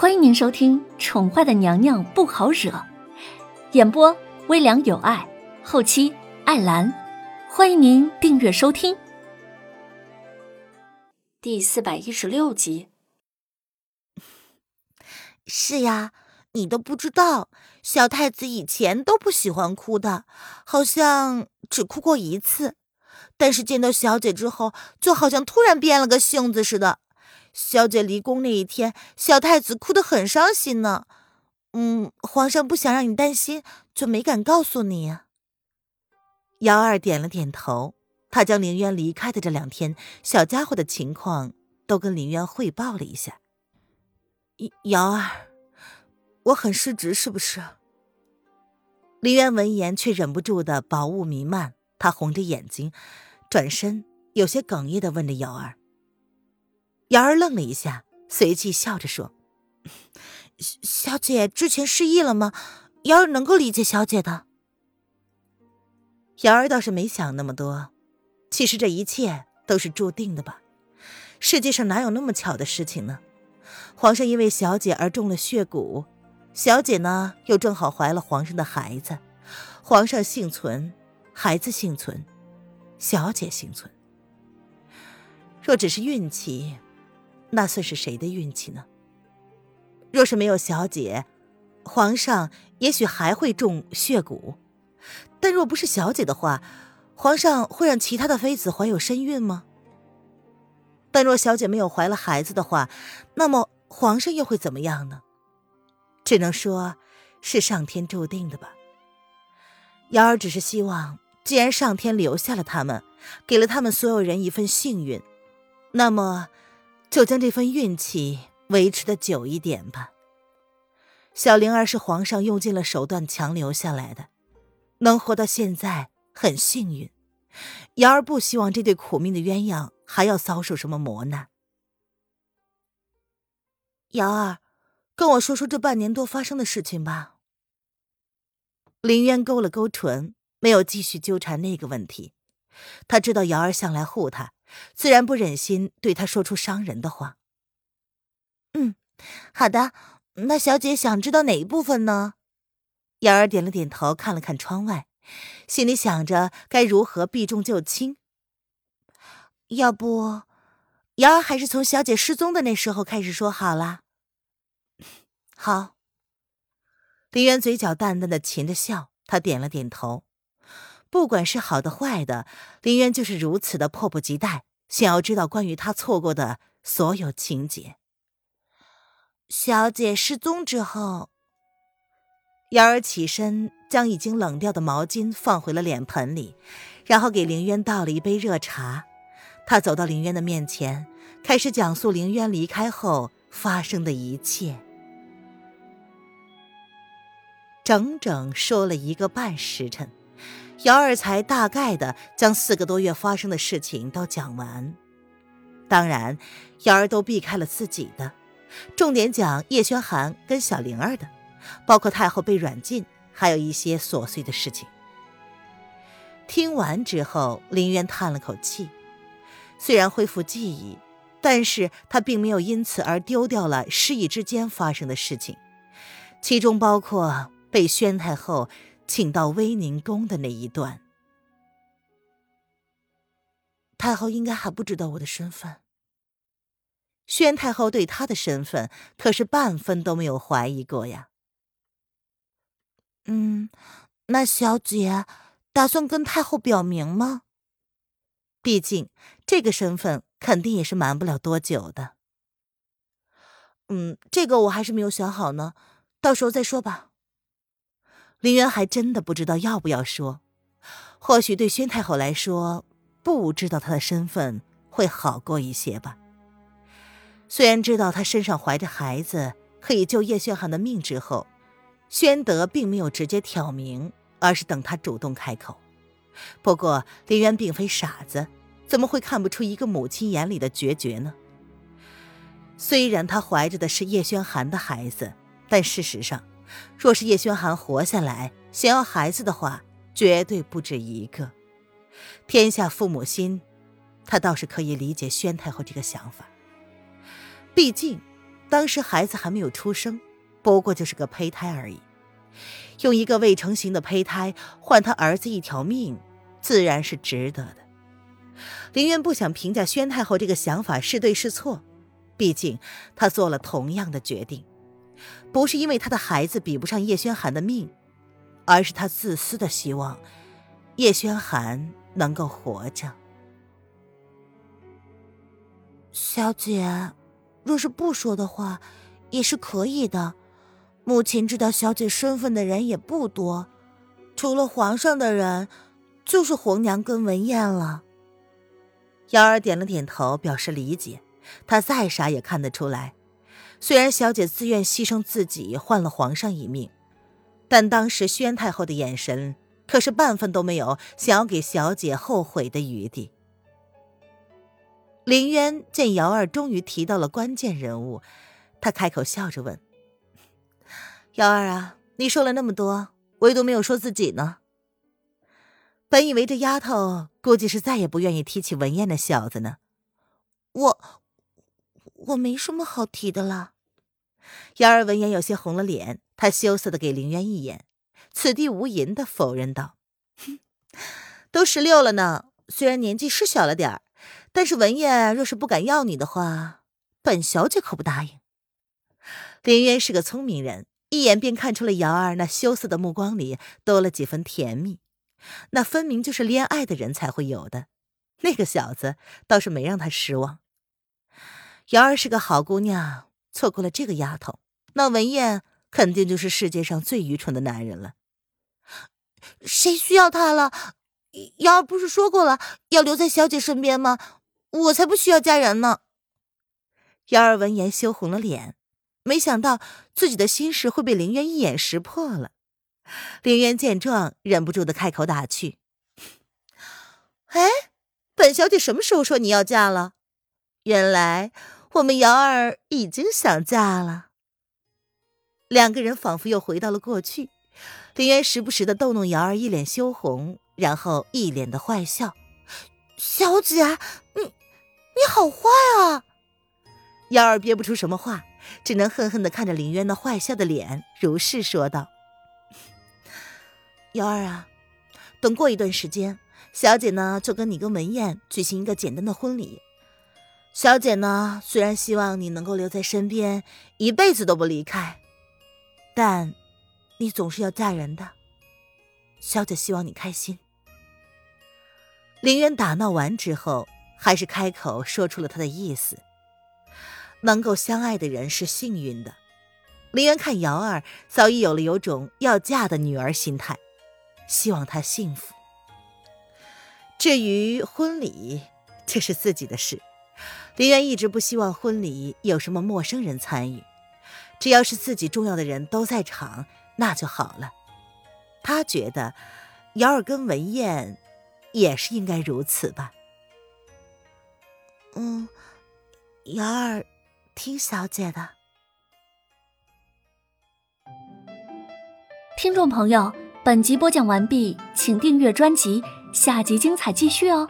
欢迎您收听《宠坏的娘娘不好惹》，演播微凉有爱，后期艾兰。欢迎您订阅收听。第四百一十六集。是呀，你都不知道，小太子以前都不喜欢哭的，好像只哭过一次。但是见到小姐之后，就好像突然变了个性子似的。小姐离宫那一天，小太子哭得很伤心呢。嗯，皇上不想让你担心，就没敢告诉你。姚二点了点头，他将林渊离开的这两天小家伙的情况都跟林渊汇报了一下。姚二，我很失职是不是？林渊闻言却忍不住的薄雾弥漫，他红着眼睛，转身有些哽咽的问着姚二。瑶儿愣了一下，随即笑着说：“小姐之前失忆了吗？瑶儿能够理解小姐的。”瑶儿倒是没想那么多，其实这一切都是注定的吧？世界上哪有那么巧的事情呢？皇上因为小姐而中了血蛊，小姐呢又正好怀了皇上的孩子，皇上幸存，孩子幸存，小姐幸存。若只是运气。那算是谁的运气呢？若是没有小姐，皇上也许还会中血蛊；但若不是小姐的话，皇上会让其他的妃子怀有身孕吗？但若小姐没有怀了孩子的话，那么皇上又会怎么样呢？只能说，是上天注定的吧。瑶儿只是希望，既然上天留下了他们，给了他们所有人一份幸运，那么。就将这份运气维持的久一点吧。小灵儿是皇上用尽了手段强留下来的，能活到现在很幸运。瑶儿不希望这对苦命的鸳鸯还要遭受什么磨难。瑶儿，跟我说说这半年多发生的事情吧。林渊勾了勾唇，没有继续纠缠那个问题。他知道瑶儿向来护他。自然不忍心对他说出伤人的话。嗯，好的。那小姐想知道哪一部分呢？瑶儿点了点头，看了看窗外，心里想着该如何避重就轻。要不，瑶儿还是从小姐失踪的那时候开始说好了。好。林渊嘴角淡淡的噙着笑，他点了点头。不管是好的坏的，林渊就是如此的迫不及待，想要知道关于他错过的所有情节。小姐失踪之后，瑶儿起身将已经冷掉的毛巾放回了脸盆里，然后给林渊倒了一杯热茶。他走到林渊的面前，开始讲述林渊离开后发生的一切，整整说了一个半时辰。姚二才大概的将四个多月发生的事情都讲完，当然，姚儿都避开了自己的，重点讲叶轩寒跟小灵儿的，包括太后被软禁，还有一些琐碎的事情。听完之后，林渊叹了口气，虽然恢复记忆，但是他并没有因此而丢掉了失忆之间发生的事情，其中包括被宣太后。请到威宁宫的那一段，太后应该还不知道我的身份。宣太后对他的身份可是半分都没有怀疑过呀。嗯，那小姐打算跟太后表明吗？毕竟这个身份肯定也是瞒不了多久的。嗯，这个我还是没有想好呢，到时候再说吧。林渊还真的不知道要不要说，或许对宣太后来说，不知道她的身份会好过一些吧。虽然知道她身上怀着孩子，可以救叶宣寒的命之后，宣德并没有直接挑明，而是等他主动开口。不过林渊并非傻子，怎么会看不出一个母亲眼里的决绝呢？虽然她怀着的是叶轩寒的孩子，但事实上。若是叶轩寒活下来，想要孩子的话，绝对不止一个。天下父母心，他倒是可以理解宣太后这个想法。毕竟，当时孩子还没有出生，不过就是个胚胎而已。用一个未成型的胚胎换他儿子一条命，自然是值得的。林渊不想评价宣太后这个想法是对是错，毕竟他做了同样的决定，不是因为他的孩子比不上叶轩寒的命，而是他自私的希望叶轩寒能够活着。小姐，若是不说的话，也是可以的。目前知道小姐身份的人也不多，除了皇上的人，就是红娘跟文燕了。瑶儿点了点头，表示理解。她再傻也看得出来，虽然小姐自愿牺牲自己换了皇上一命，但当时宣太后的眼神可是半分都没有想要给小姐后悔的余地。林渊见瑶儿终于提到了关键人物，他开口笑着问。瑶儿啊，你说了那么多，唯独没有说自己呢。本以为这丫头估计是再也不愿意提起文燕的小子呢。我，我没什么好提的了。瑶儿闻言有些红了脸，她羞涩的给林渊一眼，此地无银的否认道：“哼都十六了呢，虽然年纪是小了点儿，但是文燕若是不敢要你的话，本小姐可不答应。”林渊是个聪明人。一眼便看出了瑶儿那羞涩的目光里多了几分甜蜜，那分明就是恋爱的人才会有的。那个小子倒是没让他失望。瑶儿是个好姑娘，错过了这个丫头，那文燕肯定就是世界上最愚蠢的男人了。谁需要他了？瑶儿不是说过了要留在小姐身边吗？我才不需要嫁人呢。瑶儿闻言羞红了脸。没想到自己的心事会被林渊一眼识破了。林渊见状，忍不住的开口打趣：“哎，本小姐什么时候说你要嫁了？原来我们瑶儿已经想嫁了。”两个人仿佛又回到了过去。林渊时不时的逗弄瑶儿，一脸羞红，然后一脸的坏笑：“小姐，你你好坏啊！”瑶儿憋不出什么话。只能恨恨的看着林渊那坏笑的脸，如是说道：“瑶儿啊，等过一段时间，小姐呢就跟你跟文燕举行一个简单的婚礼。小姐呢虽然希望你能够留在身边，一辈子都不离开，但你总是要嫁人的。小姐希望你开心。”林渊打闹完之后，还是开口说出了他的意思。能够相爱的人是幸运的。林渊看瑶儿早已有了有种要嫁的女儿心态，希望她幸福。至于婚礼，这是自己的事。林渊一直不希望婚礼有什么陌生人参与，只要是自己重要的人都在场，那就好了。他觉得瑶儿跟文燕也是应该如此吧。嗯，瑶儿。听小姐的，听众朋友，本集播讲完毕，请订阅专辑，下集精彩继续哦。